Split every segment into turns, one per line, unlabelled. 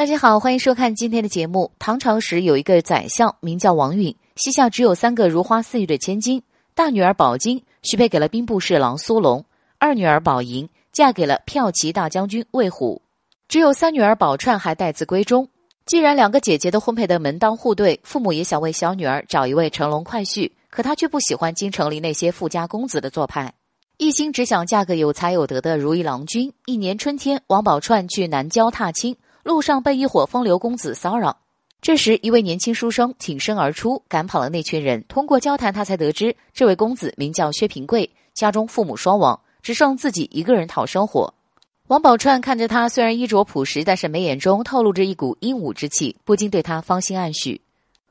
大家好，欢迎收看今天的节目。唐朝时有一个宰相，名叫王允，膝下只有三个如花似玉的千金。大女儿宝金许配给了兵部侍郎苏龙，二女儿宝莹嫁给了骠骑大将军魏虎，只有三女儿宝钏还待字闺中。既然两个姐姐都婚配的门当户对，父母也想为小女儿找一位乘龙快婿，可她却不喜欢京城里那些富家公子的做派。一心只想嫁个有才有德的如意郎君。一年春天，王宝钏去南郊踏青，路上被一伙风流公子骚扰。这时，一位年轻书生挺身而出，赶跑了那群人。通过交谈，他才得知这位公子名叫薛平贵，家中父母双亡，只剩自己一个人讨生活。王宝钏看着他，虽然衣着朴实，但是眉眼中透露着一股英武之气，不禁对他芳心暗许。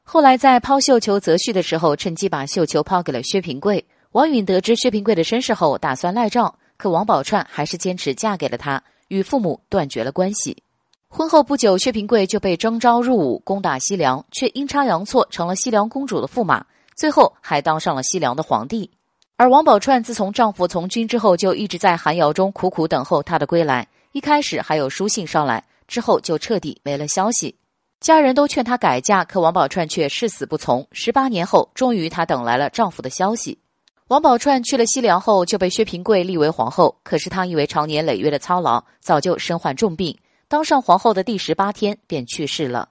后来在抛绣球择婿的时候，趁机把绣球抛给了薛平贵。王允得知薛平贵的身世后，打算赖账，可王宝钏还是坚持嫁给了他，与父母断绝了关系。婚后不久，薛平贵就被征召入伍，攻打西凉，却阴差阳错成了西凉公主的驸马，最后还当上了西凉的皇帝。而王宝钏自从丈夫从军之后，就一直在寒窑中苦苦等候他的归来。一开始还有书信捎来，之后就彻底没了消息。家人都劝她改嫁，可王宝钏却誓死不从。十八年后，终于她等来了丈夫的消息。王宝钏去了西凉后，就被薛平贵立为皇后。可是她因为长年累月的操劳，早就身患重病。当上皇后的第十八天便去世了。